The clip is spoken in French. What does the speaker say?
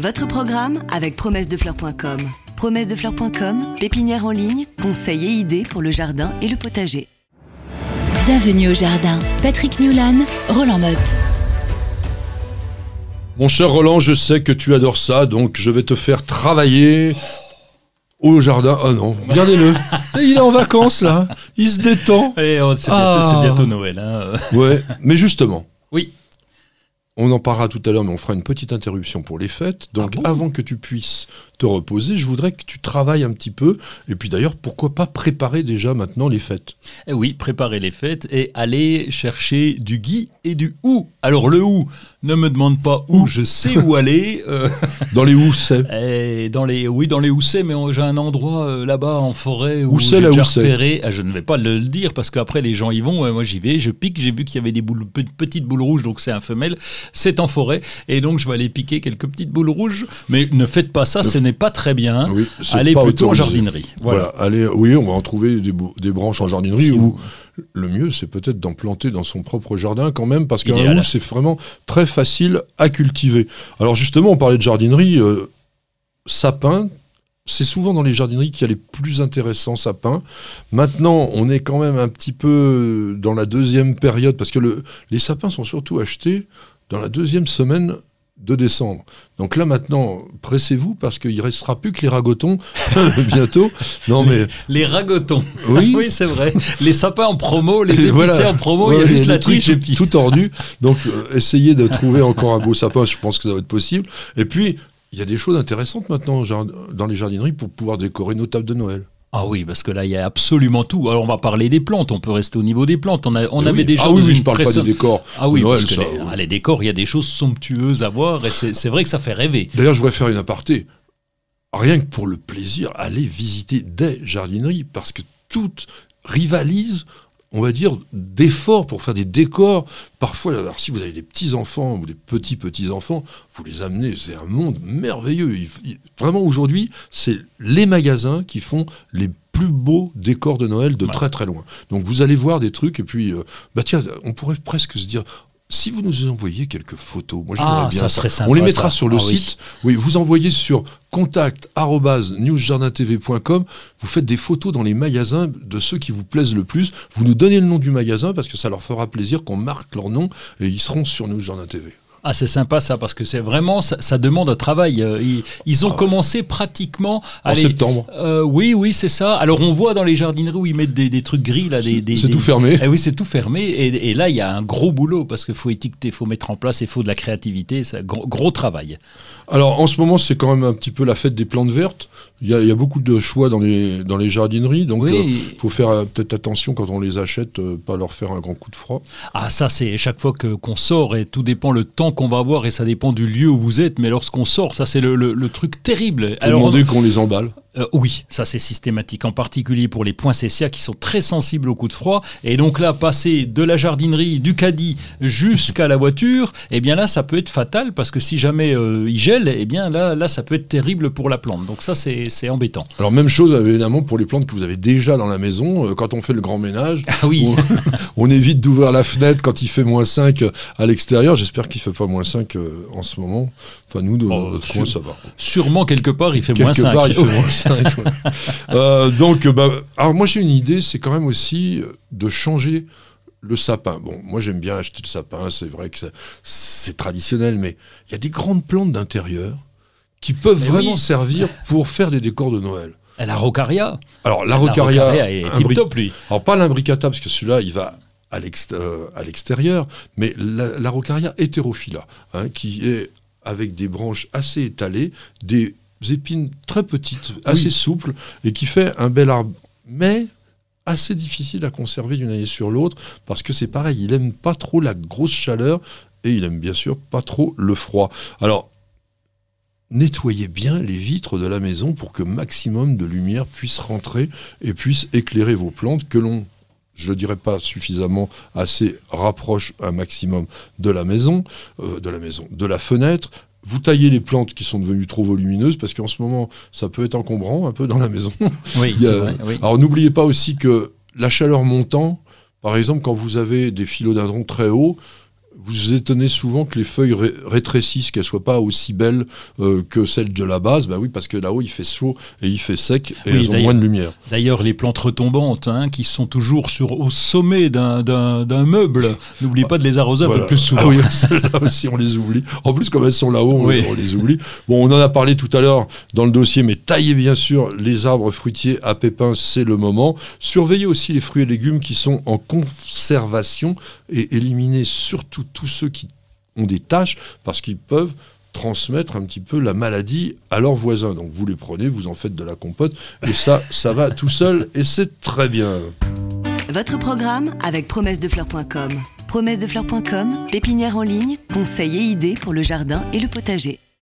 Votre programme avec promessedefleurs.com. Promessedefleurs.com, pépinière en ligne, conseils et idées pour le jardin et le potager. Bienvenue au jardin. Patrick Mulan, Roland Motte. Mon cher Roland, je sais que tu adores ça, donc je vais te faire travailler au jardin. Ah non, regardez-le. Il est en vacances là. Il se détend. Et c'est Ah. bientôt, c'est bientôt Noël. hein. Ouais, mais justement, Oui. On en parlera tout à l'heure, mais on fera une petite interruption pour les fêtes. Donc Ah bon? avant que tu puisses te reposer, je voudrais que tu travailles un petit peu. Et puis d'ailleurs, pourquoi pas préparer déjà maintenant les fêtes? Eh oui, préparer les fêtes et aller chercher du gui et du ou. Alors le ou, ne me demande pas où, je sais où aller. euh, Dans les housses et dans les, oui, dans les houssets, mais j'ai un endroit euh, là-bas en forêt où Où j'ai déjà repéré. Ah, je ne vais pas le, le dire parce qu'après les gens y vont. euh, moi j'y vais, je pique. J'ai vu qu'il y avait des boules, petites boules rouges, donc c'est un femelle. C'est en forêt et donc je vais aller piquer quelques petites boules rouges. Mais ne faites pas ça, ce n'est pas très bien. Oui, Allez plutôt en jardinerie. Voilà. Voilà. allez, oui, on va en trouver des, branches en jardinerie Si ou le mieux, c'est peut-être d'en planter dans son propre jardin quand même, parce qu'un housse, c'est vraiment très facile à cultiver. Alors justement, on parlait de jardinerie, euh, sapin. C'est souvent dans les jardineries qu'il y a les plus intéressants sapins. Maintenant, on est quand même un petit peu dans la deuxième période, parce que le, les sapins sont surtout achetés dans la deuxième semaine de décembre. Donc là maintenant, pressez-vous parce qu'il restera plus que les ragotons bientôt. Non mais Les ragotons. oui, Oui, c'est vrai. Les sapins en promo, les épicés Voilà. en promo, il y a juste la triche et tout, puis. tout tordu. Donc euh, essayez de trouver encore un beau sapin, je pense que ça va être possible. Et puis il y a des choses intéressantes maintenant dans les jardineries pour pouvoir décorer nos tables de Noël. Ah oui, parce que là, il y a absolument tout. Alors, on va parler des plantes. On peut rester au niveau des plantes. On, a, on Eh avait oui. déjà. Ah oui, je parle pas des décors. Ah oui, Noël, parce que ça, les, oui. ah, les décors, il y a des choses somptueuses à voir et c'est c'est vrai que ça fait rêver. D'ailleurs, je voudrais faire une aparté. Rien que pour le plaisir, allez visiter des jardineries parce que toutes rivalisent, on va dire, d'efforts pour faire des décors. Parfois, alors si vous avez des petits-enfants ou des petits-petits-enfants, vous les amenez, c'est un monde merveilleux. Il- il- vraiment, aujourd'hui, c'est les magasins qui font les plus beaux décors de Noël de Ouais. très très loin. Donc vous allez voir des trucs et puis, euh, bah tiens, on pourrait presque se dire, si vous nous envoyez quelques photos, moi j'aimerais Ah, bien ça serait sympa, On les mettra ça. sur le Ah oui. site. Oui, vous envoyez sur contact@newsjardintv.com. Vous faites des photos dans les magasins de ceux qui vous plaisent le plus. Vous nous donnez le nom du magasin parce que ça leur fera plaisir qu'on marque leur nom et ils seront sur News Jardin TV. Ah, c'est sympa ça, parce que c'est vraiment. Ça, ça demande un travail. Euh, Ils, ils ont Ah ouais. commencé pratiquement. En allez, septembre. euh, oui, oui, c'est ça. Alors, on voit dans les jardineries où ils mettent des, des trucs gris, là. Des, C'est tout fermé. Eh oui, c'est tout fermé. Et, et là, il y a un gros boulot parce qu'il faut étiqueter, il faut mettre en place, il faut de la créativité. C'est un gros, gros travail. Alors en ce moment, c'est quand même un petit peu la fête des plantes vertes. Il y a, il y a beaucoup de choix dans les, dans les jardineries. Donc il Oui. faut faire euh, peut-être attention quand on les achète, euh, pas leur faire un grand coup de froid. Ah, ça, c'est chaque fois que qu'on sort et tout dépend le temps qu'on va avoir et ça dépend du lieu où vous êtes. Mais lorsqu'on sort, ça, c'est le, le- le truc terrible. faut demander qu'on les emballe. Euh, oui, ça c'est systématique, en particulier pour les poinsettias qui sont très sensibles au coup de froid. Et donc là, passer de la jardinerie, du caddie jusqu'à la voiture, eh bien là, ça peut être fatal parce que si jamais euh, il gèle, eh bien là, là, ça peut être terrible pour la plante. Donc ça, c'est c'est embêtant. Alors même chose évidemment pour les plantes que vous avez déjà dans la maison. Euh, Quand on fait le grand ménage, Ah oui, on, on évite d'ouvrir la fenêtre quand il fait moins 5 à l'extérieur. J'espère qu'il fait pas moins 5 euh, en ce moment. Enfin nous, de Oh, notre coin, ça va. sûrement quelque part, il fait moins Quelque 5. part, il fait moins 5. Euh, donc, euh, bah, alors moi j'ai une idée, c'est quand même aussi euh, de changer le sapin. Bon, moi j'aime bien acheter le sapin, c'est vrai que c'est traditionnel, mais il y a des grandes plantes d'intérieur qui peuvent Mais vraiment oui. servir pour faire des décors de Noël. La rocaria, Alors la la rocaria, rocaria est tip top lui. alors pas l'imbricata parce que celui-là il va à l'extérieur, mais la, la rocaria hétérophylla, hein, qui est avec des branches assez étalées, des épines très petites, assez souples, et qui fait un bel arbre, mais assez difficile à conserver d'une année sur l'autre, parce que c'est pareil, il aime pas trop la grosse chaleur, et il aime bien sûr pas trop le froid. Alors, nettoyez bien les vitres de la maison pour que maximum de lumière puisse rentrer et puisse éclairer vos plantes que l'on je ne dirais pas suffisamment assez rapproche un maximum de la maison, euh, de la maison, de la fenêtre. Vous taillez les plantes qui sont devenues trop volumineuses parce qu'en ce moment ça peut être encombrant un peu dans la maison. Oui, a- c'est vrai. Oui. Alors n'oubliez pas aussi que la chaleur montant, par exemple quand vous avez des philodendrons très hauts, vous vous étonnez souvent que les feuilles ré- rétrécissent, qu'elles soient pas aussi belles euh, que celles de la base? Bah oui, parce que là-haut il fait chaud et il fait sec et Oui, elles ont moins de lumière. D'ailleurs, les plantes retombantes, hein, qui sont toujours sur, au sommet d'un- d'un d'un meuble, n'oubliez pas de les arroser un peu plus souvent. Ah oui, celles-là aussi on les oublie. En plus, comme elles sont là-haut, on, Oui. on les oublie. Bon, on en a parlé tout à l'heure dans le dossier, mais taillez bien sûr les arbres fruitiers à pépins, c'est le moment. Surveillez aussi les fruits et légumes qui sont en conservation et éliminez surtout tous ceux qui ont des taches parce qu'ils peuvent transmettre un petit peu la maladie à leurs voisins. Donc vous les prenez, vous en faites de la compote et ça, ça va tout seul et c'est très bien. Votre programme avec promessedefleurs.com. Promessedefleurs.com, pépinière en ligne, conseils et idées pour le jardin et le potager.